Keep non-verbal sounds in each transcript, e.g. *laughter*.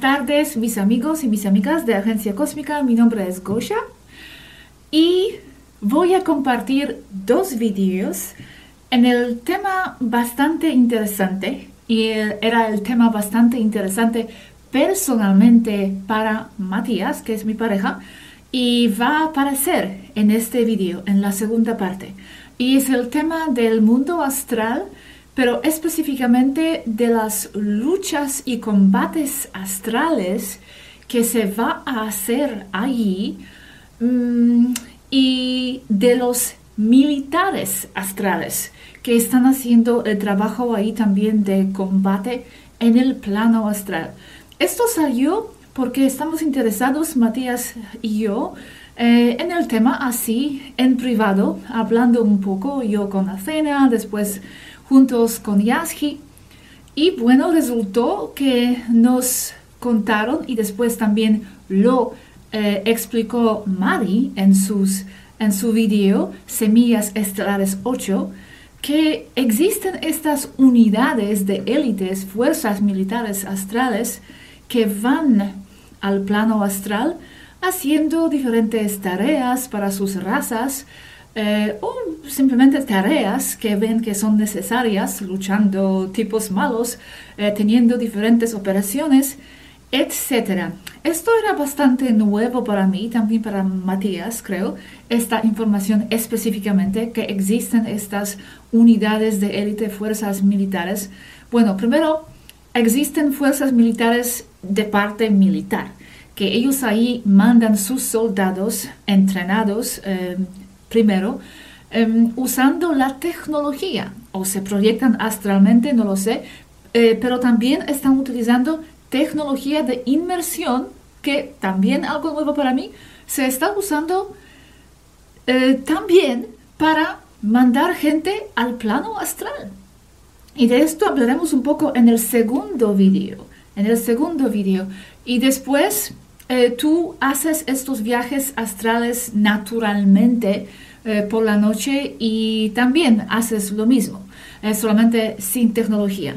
Buenas tardes, mis amigos y mis amigas de Agencia Cósmica. Mi nombre es Gosha y voy a compartir dos vídeos en el tema bastante interesante y era el tema bastante interesante personalmente para Matías, que es mi pareja, y va a aparecer en este vídeo, en la segunda parte. Y es el tema del mundo astral pero específicamente de las luchas y combates astrales que se va a hacer allí mm, y de los militares astrales que están haciendo el trabajo ahí también de combate en el plano astral. Esto salió porque estamos interesados, Matías y yo, eh, en el tema así, en privado, hablando un poco, yo con la cena, después juntos con Yasji. Y bueno, resultó que nos contaron y después también lo eh, explicó Mari en, sus, en su video Semillas Estelares 8, que existen estas unidades de élites, fuerzas militares astrales, que van al plano astral haciendo diferentes tareas para sus razas, eh, o simplemente tareas que ven que son necesarias, luchando tipos malos, eh, teniendo diferentes operaciones, etc. Esto era bastante nuevo para mí, también para Matías, creo, esta información específicamente, que existen estas unidades de élite, fuerzas militares. Bueno, primero, existen fuerzas militares de parte militar que ellos ahí mandan sus soldados entrenados, eh, primero, em, usando la tecnología, o se proyectan astralmente, no lo sé, eh, pero también están utilizando tecnología de inmersión, que también algo nuevo para mí, se está usando eh, también para mandar gente al plano astral. Y de esto hablaremos un poco en el segundo vídeo, en el segundo vídeo. Y después eh, tú haces estos viajes astrales naturalmente eh, por la noche y también haces lo mismo, eh, solamente sin tecnología.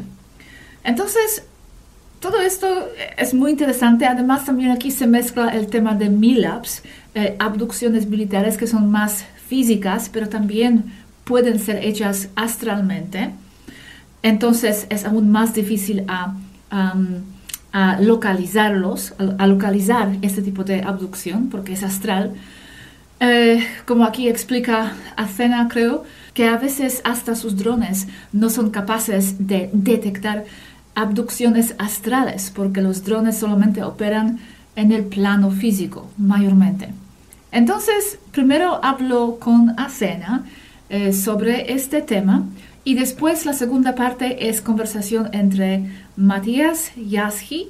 Entonces, todo esto es muy interesante. Además, también aquí se mezcla el tema de MILABs, abducciones militares que son más físicas, pero también pueden ser hechas astralmente. Entonces, es aún más difícil a a localizarlos, a, localizar este tipo de abducción, porque es astral. Eh, como aquí explica Athena, creo, que a veces hasta sus drones no son capaces de detectar abducciones astrales, porque los drones solamente operan en el plano físico, mayormente. Entonces, primero hablo con Athena eh, sobre este tema y después la segunda parte es conversación entre Matías Yasji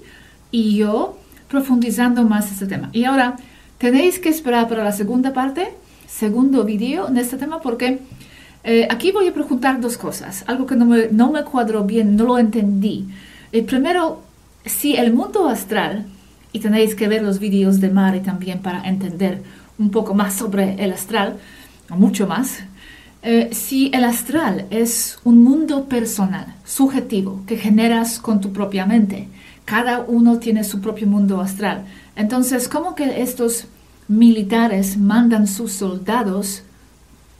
y yo profundizando más este tema. Y ahora tenéis que esperar para la segunda parte, segundo vídeo en este tema, porque eh, aquí voy a preguntar dos cosas, algo que no me, no me cuadró bien, no lo entendí. Eh, primero, si el mundo astral, y tenéis que ver los vídeos de Mari también para entender un poco más sobre el astral, mucho más, eh, si el astral es un mundo personal, subjetivo, que generas con tu propia mente, cada uno tiene su propio mundo astral. Entonces, ¿cómo que estos militares mandan sus soldados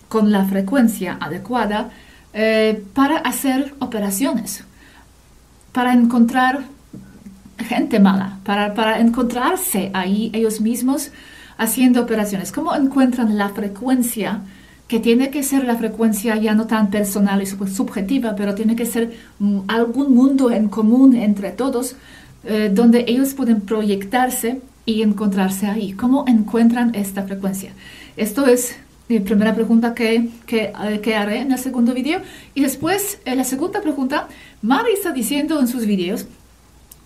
con la frecuencia adecuada eh, para hacer operaciones, para encontrar gente mala, para, para encontrarse ahí ellos mismos haciendo operaciones? ¿Cómo encuentran la frecuencia? Que tiene que ser la frecuencia ya no tan personal y subjetiva, pero tiene que ser mm, algún mundo en común entre todos, eh, donde ellos pueden proyectarse y encontrarse ahí. ¿Cómo encuentran esta frecuencia? Esto es mi primera pregunta que, que, eh, que haré en el segundo video. Y después, en la segunda pregunta, Mari está diciendo en sus videos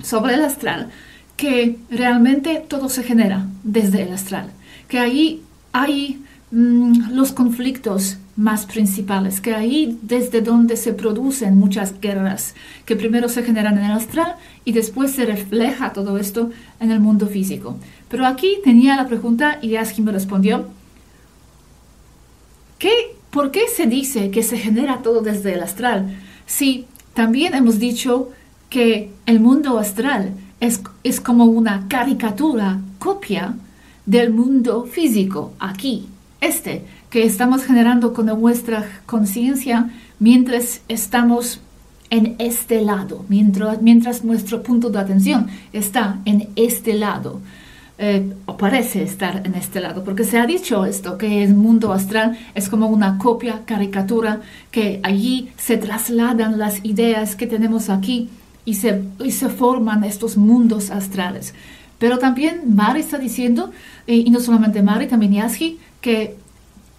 sobre el astral que realmente todo se genera desde el astral, que ahí hay mm, los conflictos más principales, que ahí desde donde se producen muchas guerras, que primero se generan en el astral y después se refleja todo esto en el mundo físico. Pero aquí tenía la pregunta y Aski me respondió, ¿qué, ¿por qué se dice que se genera todo desde el astral? Si también hemos dicho que el mundo astral es, es como una caricatura, copia del mundo físico, aquí, este, que estamos generando con nuestra conciencia mientras estamos en este lado, mientras, mientras, nuestro punto de atención está en este lado, eh, o parece estar en este lado, porque se ha dicho esto, que el mundo astral es como una copia, caricatura, que allí se trasladan las ideas que tenemos aquí y se, y se forman estos mundos astrales. Pero también Mari está diciendo, y no solamente Mari, también Yasgi, que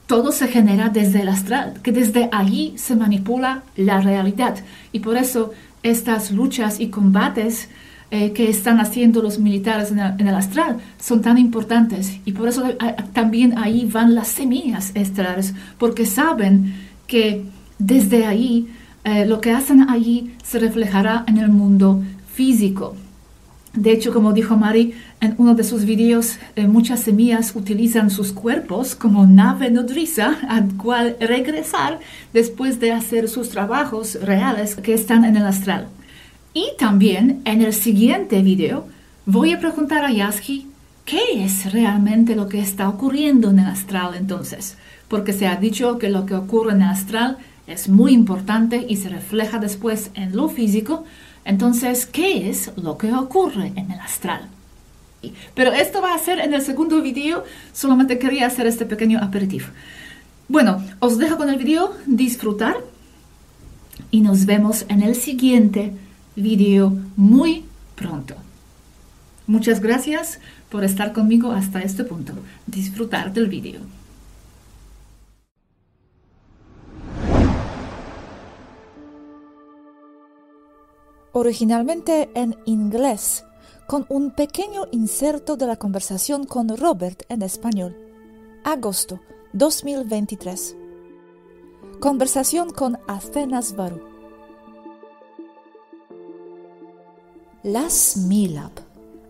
todo se genera desde el astral, que desde allí se manipula la realidad. Y por eso estas luchas y combates eh, que están haciendo los militares en el, astral son tan importantes. Y por eso eh, también ahí van las semillas estelares, porque saben que desde ahí lo que hacen allí se reflejará en el mundo físico. De hecho, como dijo Mari en uno de sus videos, eh, muchas semillas utilizan sus cuerpos como nave nodriza al cual regresar después de hacer sus trabajos reales que están en el astral. Y también en el siguiente video voy a preguntar a Yasky qué es realmente lo que está ocurriendo en el astral entonces, porque se ha dicho que lo que ocurre en el astral es muy importante y se refleja después en lo físico, entonces, ¿qué es lo que ocurre en el astral? Pero esto va a ser en el segundo video, solamente quería hacer este pequeño aperitivo. Bueno, os dejo con el video, disfrutar y nos vemos en el siguiente video muy pronto. Muchas gracias por estar conmigo hasta este punto. Disfrutar del video. Originalmente en inglés, con un pequeño inserto de la conversación con Robert en español. Agosto 2023. Conversación con Athenas Varu. Las MILAB,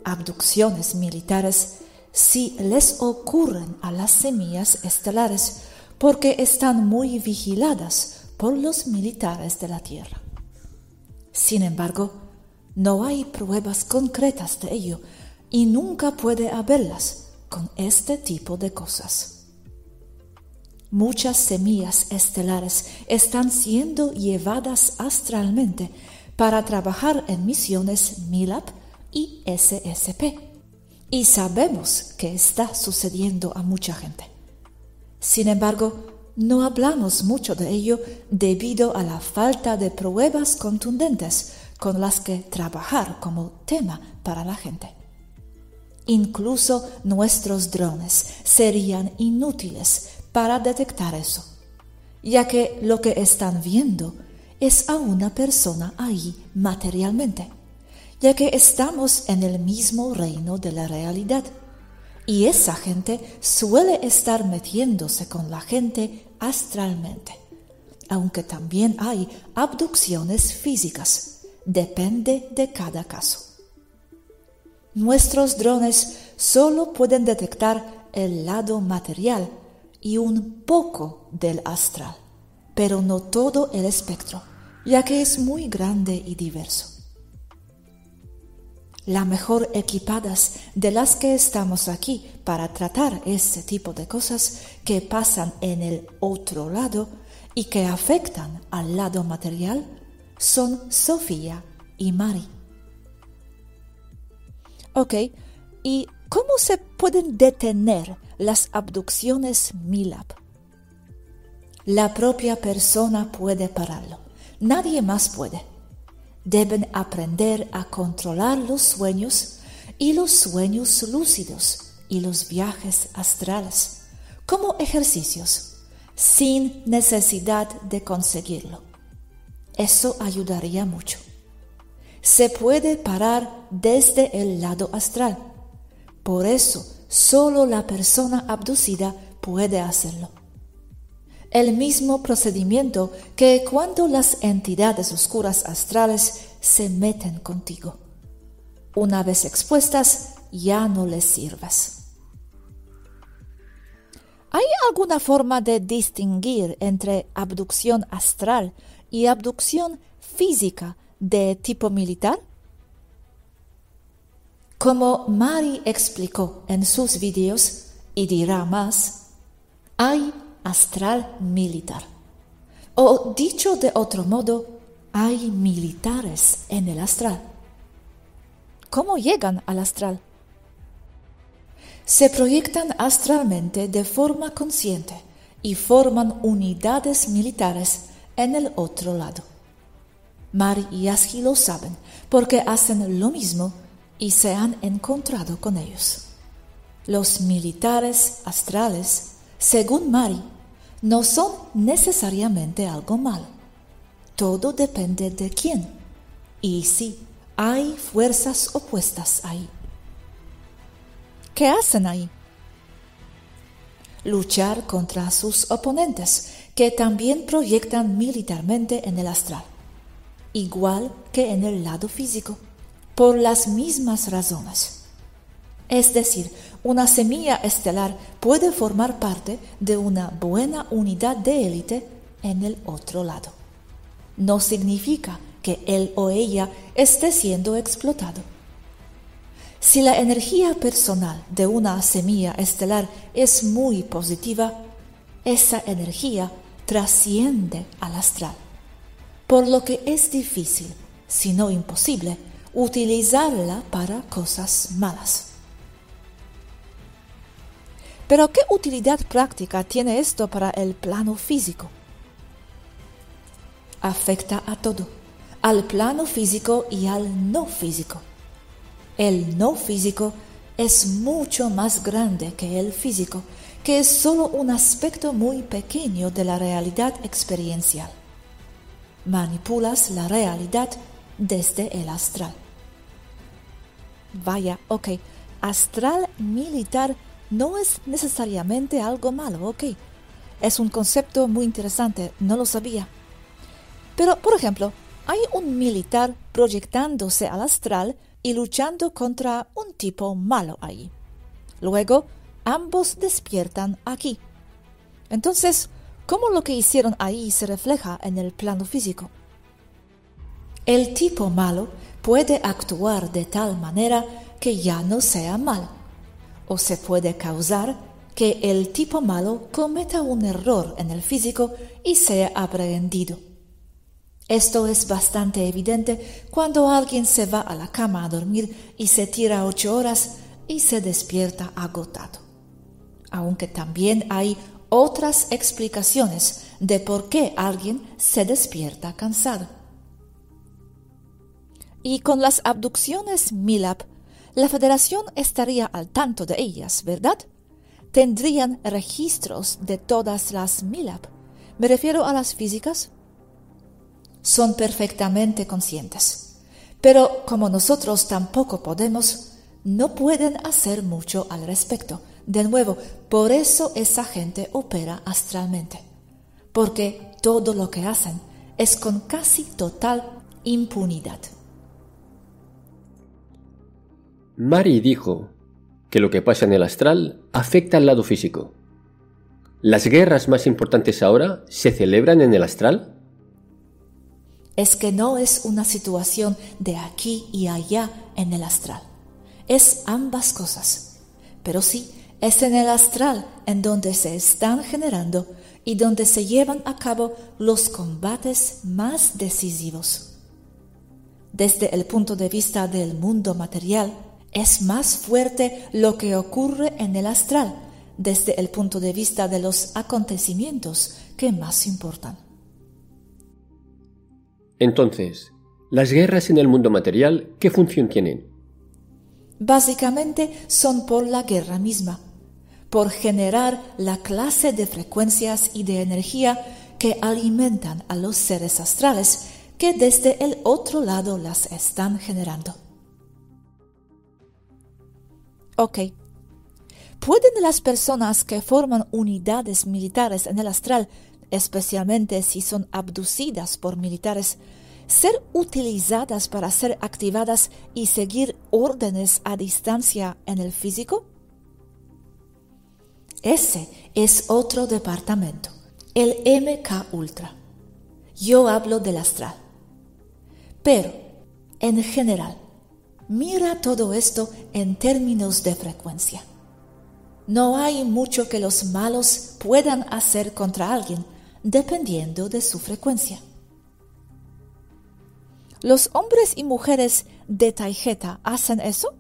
abducciones militares, si les ocurren a las semillas estelares porque están muy vigiladas por los militares de la Tierra. Sin embargo, no hay pruebas concretas de ello y nunca puede haberlas con este tipo de cosas. Muchas semillas estelares están siendo llevadas astralmente para trabajar en misiones MILAP y SSP. Y sabemos que está sucediendo a mucha gente. Sin embargo, no hablamos mucho de ello debido a la falta de pruebas contundentes con las que trabajar como tema para la gente. Incluso nuestros drones serían inútiles para detectar eso, ya que lo que están viendo es a una persona ahí materialmente, ya que estamos en el mismo reino de la realidad. Y esa gente suele estar metiéndose con la gente astralmente, aunque también hay abducciones físicas, depende de cada caso. Nuestros drones solo pueden detectar el lado material y un poco del astral, pero no todo el espectro, ya que es muy grande y diverso. La mejor equipadas de las que estamos aquí para tratar ese tipo de cosas que pasan en el otro lado y que afectan al lado material son Sofía y Mari. Ok, ¿y cómo se pueden detener las abducciones MILAB? La propia persona puede pararlo, nadie más puede. Deben aprender a controlar los sueños y los sueños lúcidos y los viajes astrales como ejercicios sin necesidad de conseguirlo. Eso ayudaría mucho. Se puede parar desde el lado astral. Por eso, solo la persona abducida puede hacerlo. El mismo procedimiento que cuando las entidades oscuras astrales se meten contigo. Una vez expuestas, ya no les sirves. ¿Hay alguna forma de distinguir entre abducción astral y abducción física de tipo militar? Como Mari explicó en sus vídeos y dirá más, hay astral militar. O dicho de otro modo, hay militares en el astral. ¿Cómo llegan al astral? Se proyectan astralmente de forma consciente y forman unidades militares en el otro lado. Mari y Aski lo saben porque hacen lo mismo y se han encontrado con ellos. Los militares astrales, según Mari, no son necesariamente algo malo. Todo depende de quién. Y sí, hay fuerzas opuestas ahí. ¿Qué hacen ahí? Luchar contra sus oponentes, que también proyectan militarmente en el astral, igual que en el lado físico, por las mismas razones. Es decir, una semilla estelar puede formar parte de una buena unidad de élite en el otro lado. No significa que él o ella esté siendo explotado. Si la energía personal de una semilla estelar es muy positiva, esa energía trasciende al astral, por lo que es difícil, si no imposible, utilizarla para cosas malas. Pero ¿qué utilidad práctica tiene esto para el plano físico? Afecta a todo, al plano físico y al no físico. El no físico es mucho más grande que el físico que es solo un aspecto muy pequeño de la realidad experiencial. Manipulas la realidad desde el astral. Vaya, ok, astral militar no es necesariamente algo malo, ok. Es un concepto muy interesante, no lo sabía. Pero, por ejemplo, hay un militar proyectándose al astral y luchando contra un tipo malo ahí. Luego, ambos despiertan aquí. Entonces, ¿cómo lo que hicieron ahí se refleja en el plano físico? El tipo malo puede actuar de tal manera que ya no sea mal, o se puede causar que el tipo malo cometa un error en el físico y sea aprehendido. Esto es bastante evidente cuando alguien se va a la cama a dormir y se tira ocho horas y se despierta agotado aunque también hay otras explicaciones de por qué alguien se despierta cansado. Y con las abducciones MILAP, la Federación estaría al tanto de ellas, ¿verdad? Tendrían registros de todas las MILAP. Me refiero a las físicas. Son perfectamente conscientes. Pero como nosotros tampoco podemos, no pueden hacer mucho al respecto de nuevo, por eso esa gente opera astralmente, porque todo lo que hacen es con casi total impunidad. Mari dijo que lo que pasa en el astral afecta al lado físico. ¿Las guerras más importantes ahora se celebran en el astral? Es que no es una situación de aquí y allá en el astral. Es ambas cosas. Pero sí, es en el astral en donde se están generando y donde se llevan a cabo los combates más decisivos. Desde el punto de vista del mundo material, es más fuerte lo que ocurre en el astral desde el punto de vista de los acontecimientos que más importan. Entonces, ¿las guerras en el mundo material qué función tienen? Básicamente son por la guerra misma por generar la clase de frecuencias y de energía que alimentan a los seres astrales que desde el otro lado las están generando. Ok. ¿Pueden las personas que forman unidades militares en el astral, especialmente si son abducidas por militares, ser utilizadas para ser activadas y seguir órdenes a distancia en el físico? Ese es otro departamento, el MK Ultra. Yo hablo del astral. Pero, en general, mira todo esto en términos de frecuencia. No hay mucho que los malos puedan hacer contra alguien, dependiendo de su frecuencia. ¿Los hombres y mujeres de Taijeta hacen eso?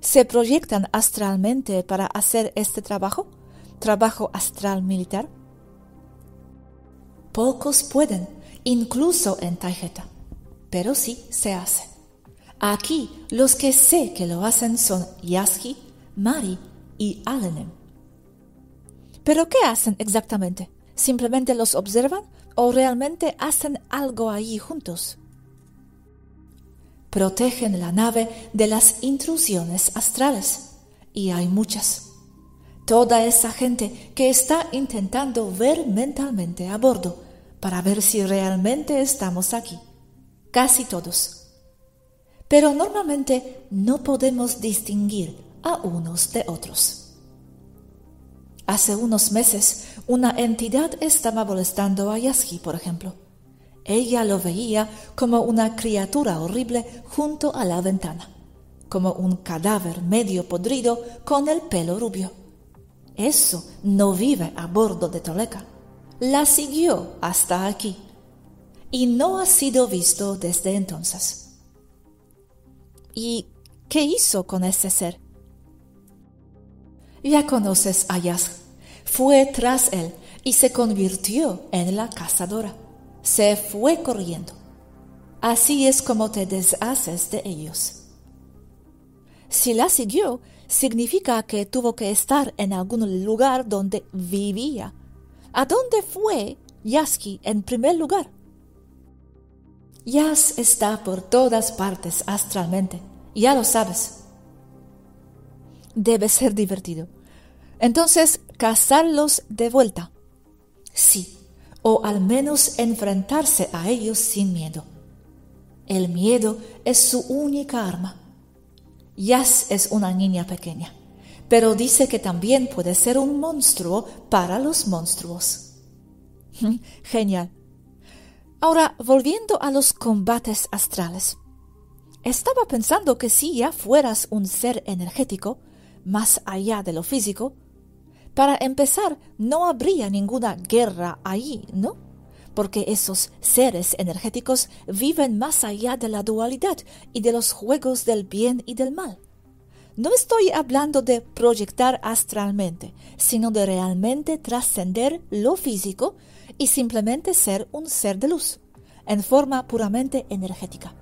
¿Se proyectan astralmente para hacer este trabajo? ¿Trabajo astral militar? Pocos pueden, incluso en Taijeta, pero sí se hace. Aquí los que sé que lo hacen son Yasky, Mari y Alenem. ¿Pero qué hacen exactamente? ¿Simplemente los observan o realmente hacen algo ahí juntos? protegen la nave de las intrusiones astrales. Y hay muchas. Toda esa gente que está intentando ver mentalmente a bordo para ver si realmente estamos aquí. Casi todos. Pero normalmente no podemos distinguir a unos de otros. Hace unos meses, una entidad estaba molestando a Yasky, por ejemplo. Ella lo veía como una criatura horrible junto a la ventana, como un cadáver medio podrido con el pelo rubio. Eso no vive a bordo de Toleca. La siguió hasta aquí y no ha sido visto desde entonces. ¿Y qué hizo con ese ser? Ya conoces a Yas. Fue tras él y se convirtió en la cazadora se fue corriendo. Así es como te deshaces de ellos. Si la siguió, significa que tuvo que estar en algún lugar donde vivía. ¿A dónde fue Yasky en primer lugar? Yas está por todas partes astralmente, ya lo sabes. Debe ser divertido. Entonces, cazarlos de vuelta. Sí, o al menos enfrentarse a ellos sin miedo. El miedo es su única arma. Yas es una niña pequeña, pero dice que también puede ser un monstruo para los monstruos. *laughs* Genial. Ahora, volviendo a los combates astrales. Estaba pensando que si ya fueras un ser energético, más allá de lo físico, para empezar, no habría ninguna guerra ahí, ¿no? Porque esos seres energéticos viven más allá de la dualidad y de los juegos del bien y del mal. No estoy hablando de proyectar astralmente, sino de realmente trascender lo físico y simplemente ser un ser de luz, en forma puramente energética.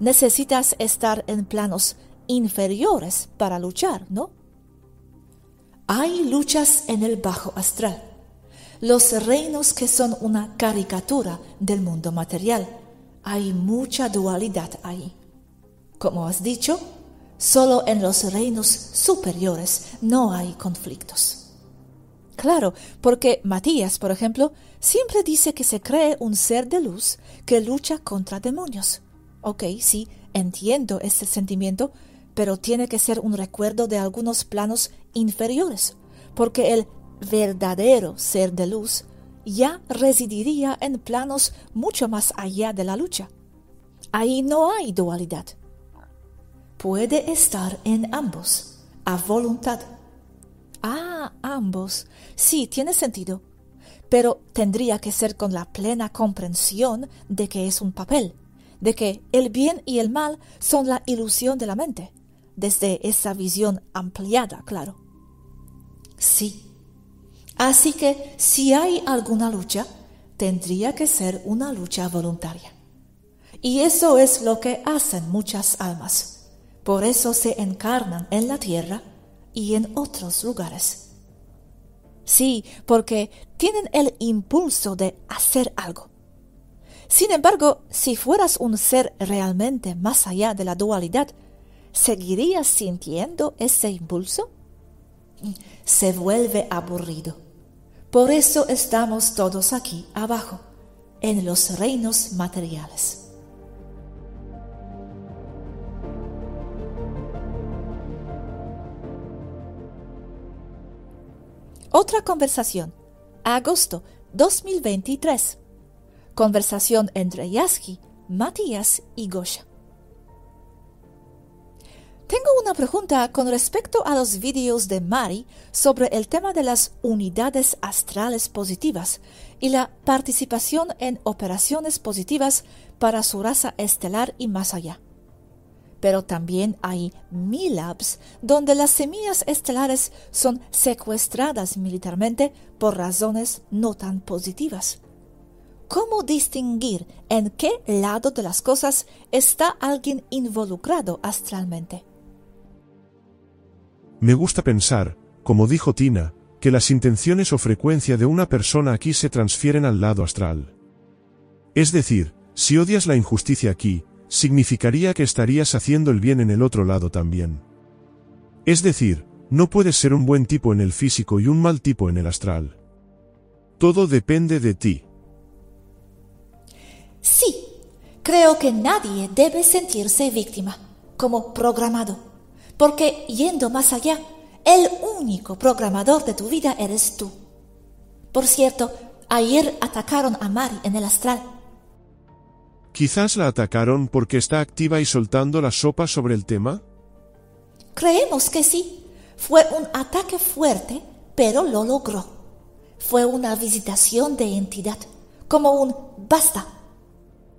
Necesitas estar en planos inferiores para luchar, ¿no? Hay luchas en el bajo astral, los reinos que son una caricatura del mundo material. Hay mucha dualidad ahí. Como has dicho, solo en los reinos superiores no hay conflictos. Claro, porque Matías, por ejemplo, siempre dice que se cree un ser de luz que lucha contra demonios. Ok, sí, entiendo ese sentimiento, pero tiene que ser un recuerdo de algunos planos inferiores, porque el verdadero ser de luz ya residiría en planos mucho más allá de la lucha. Ahí no hay dualidad. Puede estar en ambos, a voluntad. Ah, ambos. Sí, tiene sentido. Pero tendría que ser con la plena comprensión de que es un papel, de que el bien y el mal son la ilusión de la mente desde esa visión ampliada, claro. Sí. Así que si hay alguna lucha, tendría que ser una lucha voluntaria. Y eso es lo que hacen muchas almas. Por eso se encarnan en la tierra y en otros lugares. Sí, porque tienen el impulso de hacer algo. Sin embargo, si fueras un ser realmente más allá de la dualidad, ¿seguirías sintiendo ese impulso? se vuelve aburrido. Por eso estamos todos aquí abajo, en los reinos materiales. Otra conversación. Agosto 2023. Conversación entre Yasky, Matías y Gosha. Tengo una pregunta con respecto a los vídeos de Mari sobre el tema de las unidades astrales positivas y la participación en operaciones positivas para su raza estelar y más allá. Pero también hay Milabs donde las semillas estelares son secuestradas militarmente por razones no tan positivas. ¿Cómo distinguir en qué lado de las cosas está alguien involucrado astralmente? Me gusta pensar, como dijo Tina, que las intenciones o frecuencia de una persona aquí se transfieren al lado astral. Es decir, si odias la injusticia aquí, significaría que estarías haciendo el bien en el otro lado también. Es decir, no puedes ser un buen tipo en el físico y un mal tipo en el astral. Todo depende de ti. Sí, creo que nadie debe sentirse víctima, como programado porque yendo más allá, el único programador de tu vida eres tú. Por cierto, ayer atacaron a Mari en el astral. Quizás la atacaron porque está activa y soltando la sopa sobre el tema. Creemos que sí. Fue un ataque fuerte, pero lo logró. Fue una visitación de entidad, como un basta.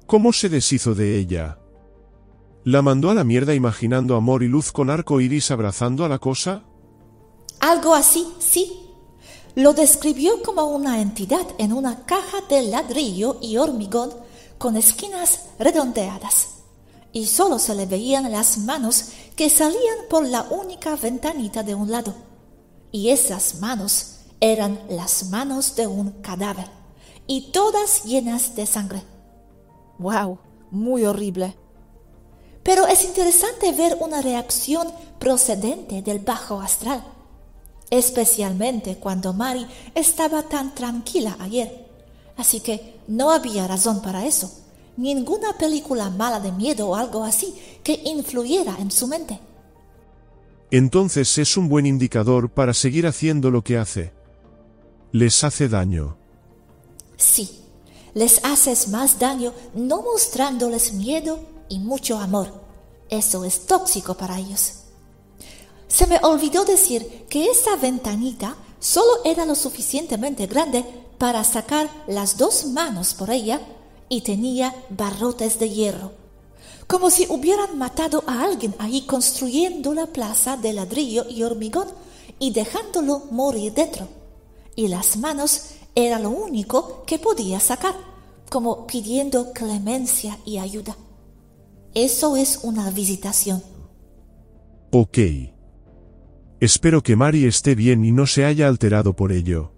¿Cómo se deshizo de ella? ¿La mandó a la mierda imaginando amor y luz con arco iris abrazando a la cosa? Algo así, sí. Lo describió como una entidad en una caja de ladrillo y hormigón con esquinas redondeadas. Y solo se le veían las manos que salían por la única ventanita de un lado. Y esas manos eran las manos de un cadáver, y todas llenas de sangre. ¡Wow! Muy horrible. Pero es interesante ver una reacción procedente del bajo astral, especialmente cuando Mari estaba tan tranquila ayer. Así que no había razón para eso, ninguna película mala de miedo o algo así que influyera en su mente. Entonces es un buen indicador para seguir haciendo lo que hace. Les hace daño. Sí, les haces más daño no mostrándoles miedo y mucho amor. Eso es tóxico para ellos. Se me olvidó decir que esa ventanita solo era lo suficientemente grande para sacar las dos manos por ella y tenía barrotes de hierro, como si hubieran matado a alguien ahí construyendo la plaza de ladrillo y hormigón y dejándolo morir dentro. Y las manos era lo único que podía sacar, como pidiendo clemencia y ayuda. Eso es una visitación. Ok. Espero que Mari esté bien y no se haya alterado por ello.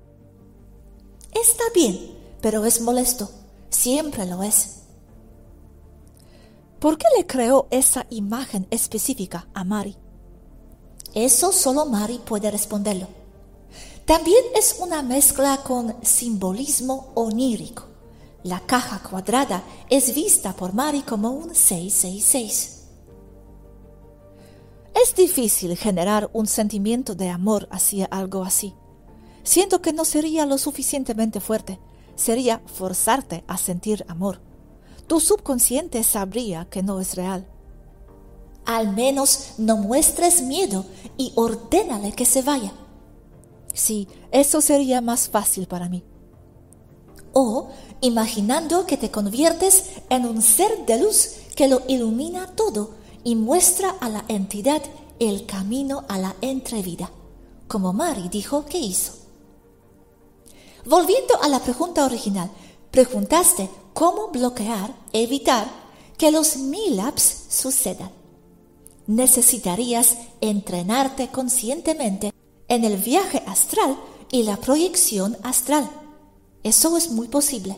Está bien, pero es molesto. Siempre lo es. ¿Por qué le creó esa imagen específica a Mari? Eso solo Mari puede responderlo. También es una mezcla con simbolismo onírico. La caja cuadrada es vista por Mari como un 666. Es difícil generar un sentimiento de amor hacia algo así. Siento que no sería lo suficientemente fuerte, sería forzarte a sentir amor. Tu subconsciente sabría que no es real. Al menos no muestres miedo y ordénale que se vaya. Sí, eso sería más fácil para mí o imaginando que te conviertes en un ser de luz que lo ilumina todo y muestra a la entidad el camino a la entrevida, como Mari dijo que hizo. Volviendo a la pregunta original, preguntaste cómo bloquear, evitar que los milaps sucedan. Necesitarías entrenarte conscientemente en el viaje astral y la proyección astral eso es muy posible.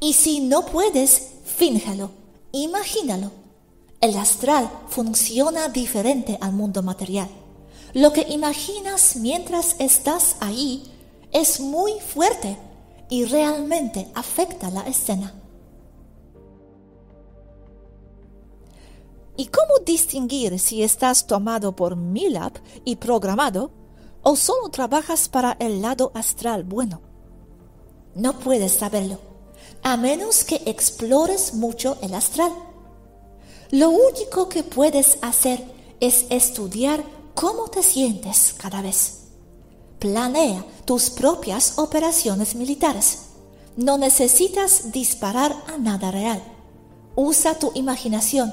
Y si no puedes, fíngelo, imagínalo. El astral funciona diferente al mundo material. Lo que imaginas mientras estás ahí es muy fuerte y realmente afecta la escena. ¿Y cómo distinguir si estás tomado por Milab y programado o solo trabajas para el lado astral bueno? No puedes saberlo, a menos que explores mucho el astral. Lo único que puedes hacer es estudiar cómo te sientes cada vez. Planea tus propias operaciones militares. No necesitas disparar a nada real. Usa tu imaginación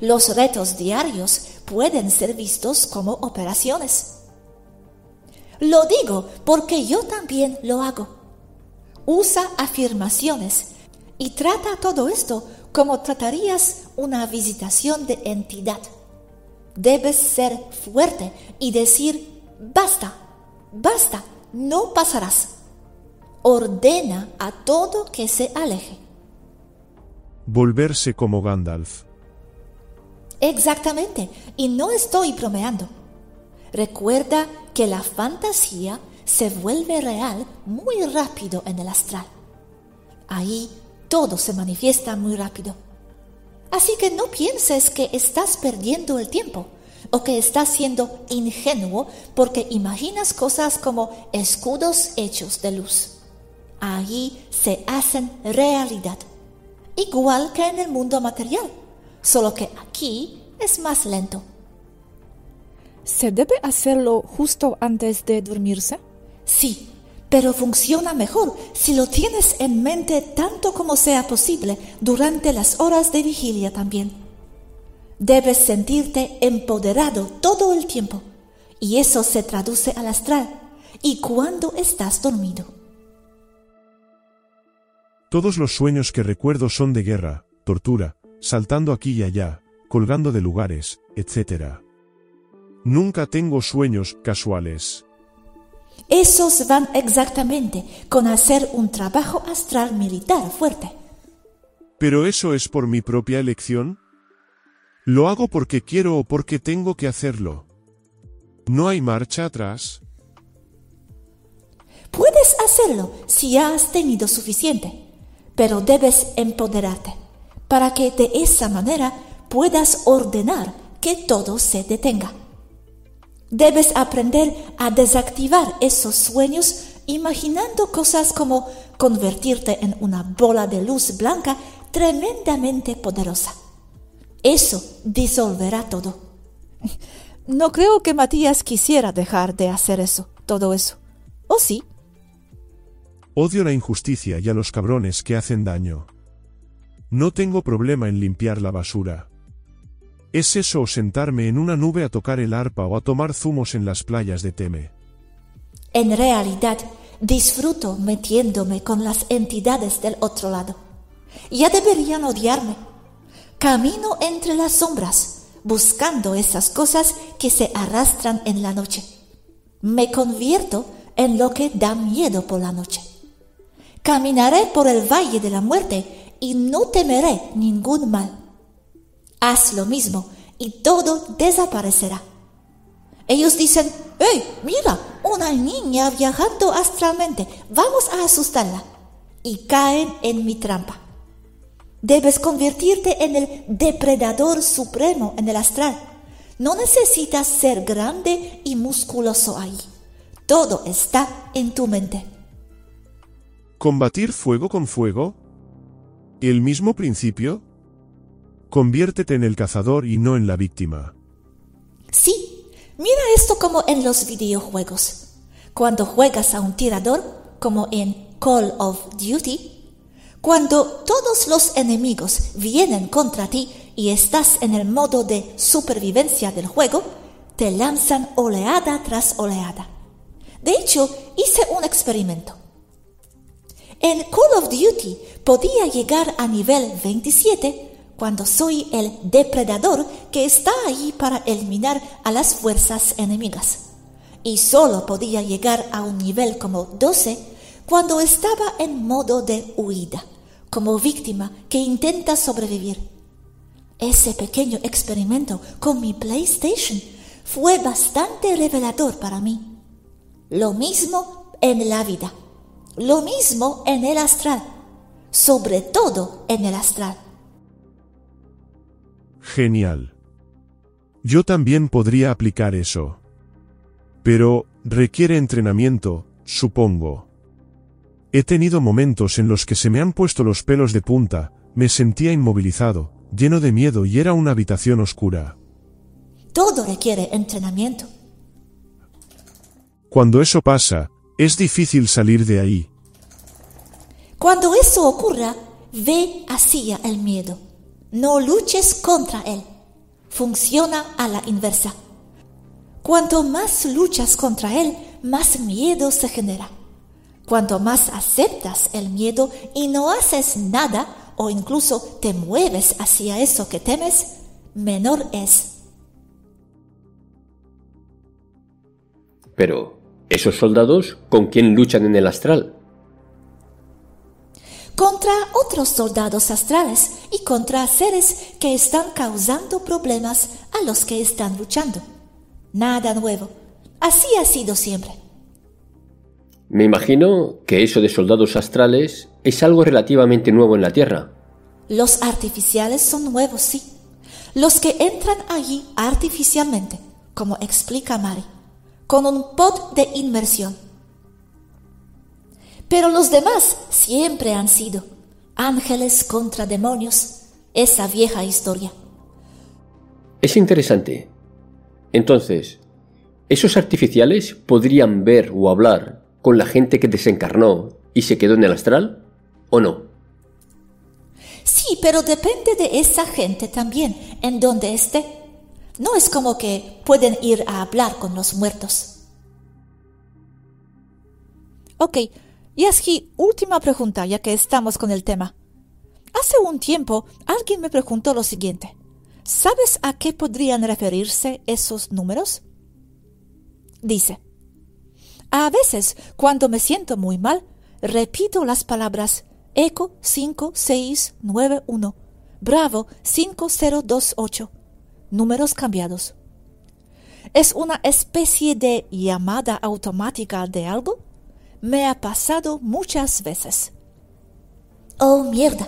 los retos diarios pueden ser vistos como operaciones. Lo digo porque yo también lo hago. Usa afirmaciones y trata todo esto como tratarías una visitación de entidad. Debes ser fuerte y decir, basta, basta, no pasarás. Ordena a todo que se aleje. Volverse como Gandalf. Exactamente, y no estoy bromeando. Recuerda que la fantasía se vuelve real muy rápido en el astral. Ahí todo se manifiesta muy rápido. Así que no pienses que estás perdiendo el tiempo o que estás siendo ingenuo porque imaginas cosas como escudos hechos de luz. Ahí se hacen realidad, igual que en el mundo material solo que aquí es más lento. ¿Se debe hacerlo justo antes de dormirse? Sí, pero funciona mejor si lo tienes en mente tanto como sea posible durante las horas de vigilia también. Debes sentirte empoderado todo el tiempo, y eso se traduce al astral, y cuando estás dormido. Todos los sueños que recuerdo son de guerra, tortura, saltando aquí y allá, colgando de lugares, etc. Nunca tengo sueños casuales. Esos van exactamente con hacer un trabajo astral militar fuerte. ¿Pero eso es por mi propia elección? ¿Lo hago porque quiero o porque tengo que hacerlo? ¿No hay marcha atrás? Puedes hacerlo si ya has tenido suficiente, pero debes empoderarte para que de esa manera puedas ordenar que todo se detenga. Debes aprender a desactivar esos sueños imaginando cosas como convertirte en una bola de luz blanca tremendamente poderosa. Eso disolverá todo. No creo que Matías quisiera dejar de hacer eso, todo eso. ¿O sí? Odio la injusticia y a los cabrones que hacen daño. No tengo problema en limpiar la basura. Es eso o sentarme en una nube a tocar el arpa o a tomar zumos en las playas de Teme. En realidad, disfruto metiéndome con las entidades del otro lado. Ya deberían odiarme. Camino entre las sombras, buscando esas cosas que se arrastran en la noche. Me convierto en lo que da miedo por la noche. Caminaré por el valle de la muerte y no temeré ningún mal. Haz lo mismo y todo desaparecerá. Ellos dicen, ¡Hey, mira! Una niña viajando astralmente. Vamos a asustarla. Y caen en mi trampa. Debes convertirte en el depredador supremo en el astral. No necesitas ser grande y musculoso ahí. Todo está en tu mente. ¿Combatir fuego con fuego? ¿El mismo principio? Conviértete en el cazador y no en la víctima. Sí, mira esto como en los videojuegos. Cuando juegas a un tirador, como en Call of Duty, cuando todos los enemigos vienen contra ti y estás en el modo de supervivencia del juego, te lanzan oleada tras oleada. De hecho, hice un experimento. En Call of Duty podía llegar a nivel 27 cuando soy el depredador que está ahí para eliminar a las fuerzas enemigas. Y solo podía llegar a un nivel como 12 cuando estaba en modo de huida, como víctima que intenta sobrevivir. Ese pequeño experimento con mi PlayStation fue bastante revelador para mí. Lo mismo en la vida, lo mismo en el astral, sobre todo en el astral. Genial. Yo también podría aplicar eso. Pero, requiere entrenamiento, supongo. He tenido momentos en los que se me han puesto los pelos de punta, me sentía inmovilizado, lleno de miedo y era una habitación oscura. Todo requiere entrenamiento. Cuando eso pasa, es difícil salir de ahí. Cuando eso ocurra, ve hacia el miedo. No luches contra él. Funciona a la inversa. Cuanto más luchas contra él, más miedo se genera. Cuanto más aceptas el miedo y no haces nada, o incluso te mueves hacia eso que temes, menor es. Pero, ¿esos soldados con quién luchan en el astral? Contra otros soldados astrales y contra seres que están causando problemas a los que están luchando. Nada nuevo. Así ha sido siempre. Me imagino que eso de soldados astrales es algo relativamente nuevo en la Tierra. Los artificiales son nuevos, sí. Los que entran allí artificialmente, como explica Mari, con un pod de inmersión. Pero los demás siempre han sido ángeles contra demonios, esa vieja historia. Es interesante. Entonces, ¿esos artificiales podrían ver o hablar con la gente que desencarnó y se quedó en el astral? ¿O no? Sí, pero depende de esa gente también, en donde esté. No es como que pueden ir a hablar con los muertos. Ok, y así, última pregunta, ya que estamos con el tema. Hace un tiempo alguien me preguntó lo siguiente. ¿Sabes a qué podrían referirse esos números? Dice, a veces, cuando me siento muy mal, repito las palabras Eco 5691, Bravo 5028, números cambiados. ¿Es una especie de llamada automática de algo? Me ha pasado muchas veces. Oh, mierda.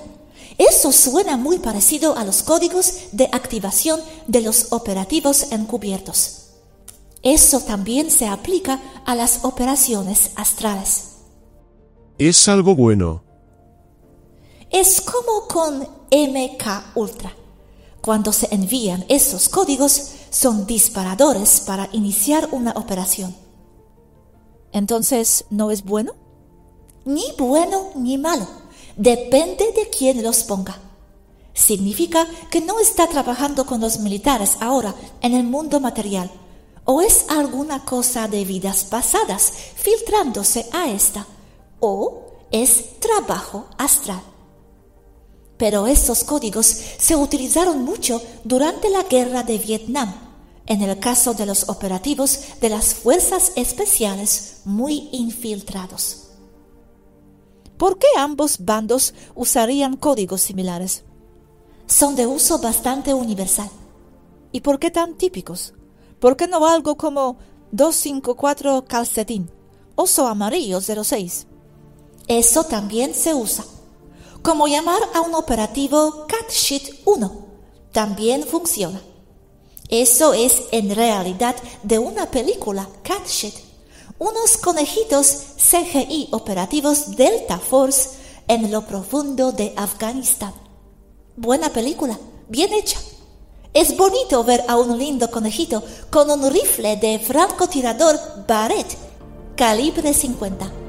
Eso suena muy parecido a los códigos de activación de los operativos encubiertos. Eso también se aplica a las operaciones astrales. Es algo bueno. Es como con MK Ultra. Cuando se envían esos códigos, son disparadores para iniciar una operación. Entonces, ¿no es bueno? Ni bueno ni malo. Depende de quién los ponga. Significa que no está trabajando con los militares ahora en el mundo material o es alguna cosa de vidas pasadas filtrándose a esta, o es trabajo astral. Pero esos códigos se utilizaron mucho durante la guerra de Vietnam, en el caso de los operativos de las fuerzas especiales muy infiltrados. ¿Por qué ambos bandos usarían códigos similares? Son de uso bastante universal. ¿Y por qué tan típicos? ¿Por qué no algo como 254 calcetín? Oso amarillo 06. Eso también se usa. Como llamar a un operativo CatSheet 1. También funciona. Eso es en realidad de una película CatSheet. Unos conejitos CGI operativos Delta Force en lo profundo de Afganistán. Buena película, bien hecha. Es bonito ver a un lindo conejito con un rifle de francotirador Barrett calibre 50.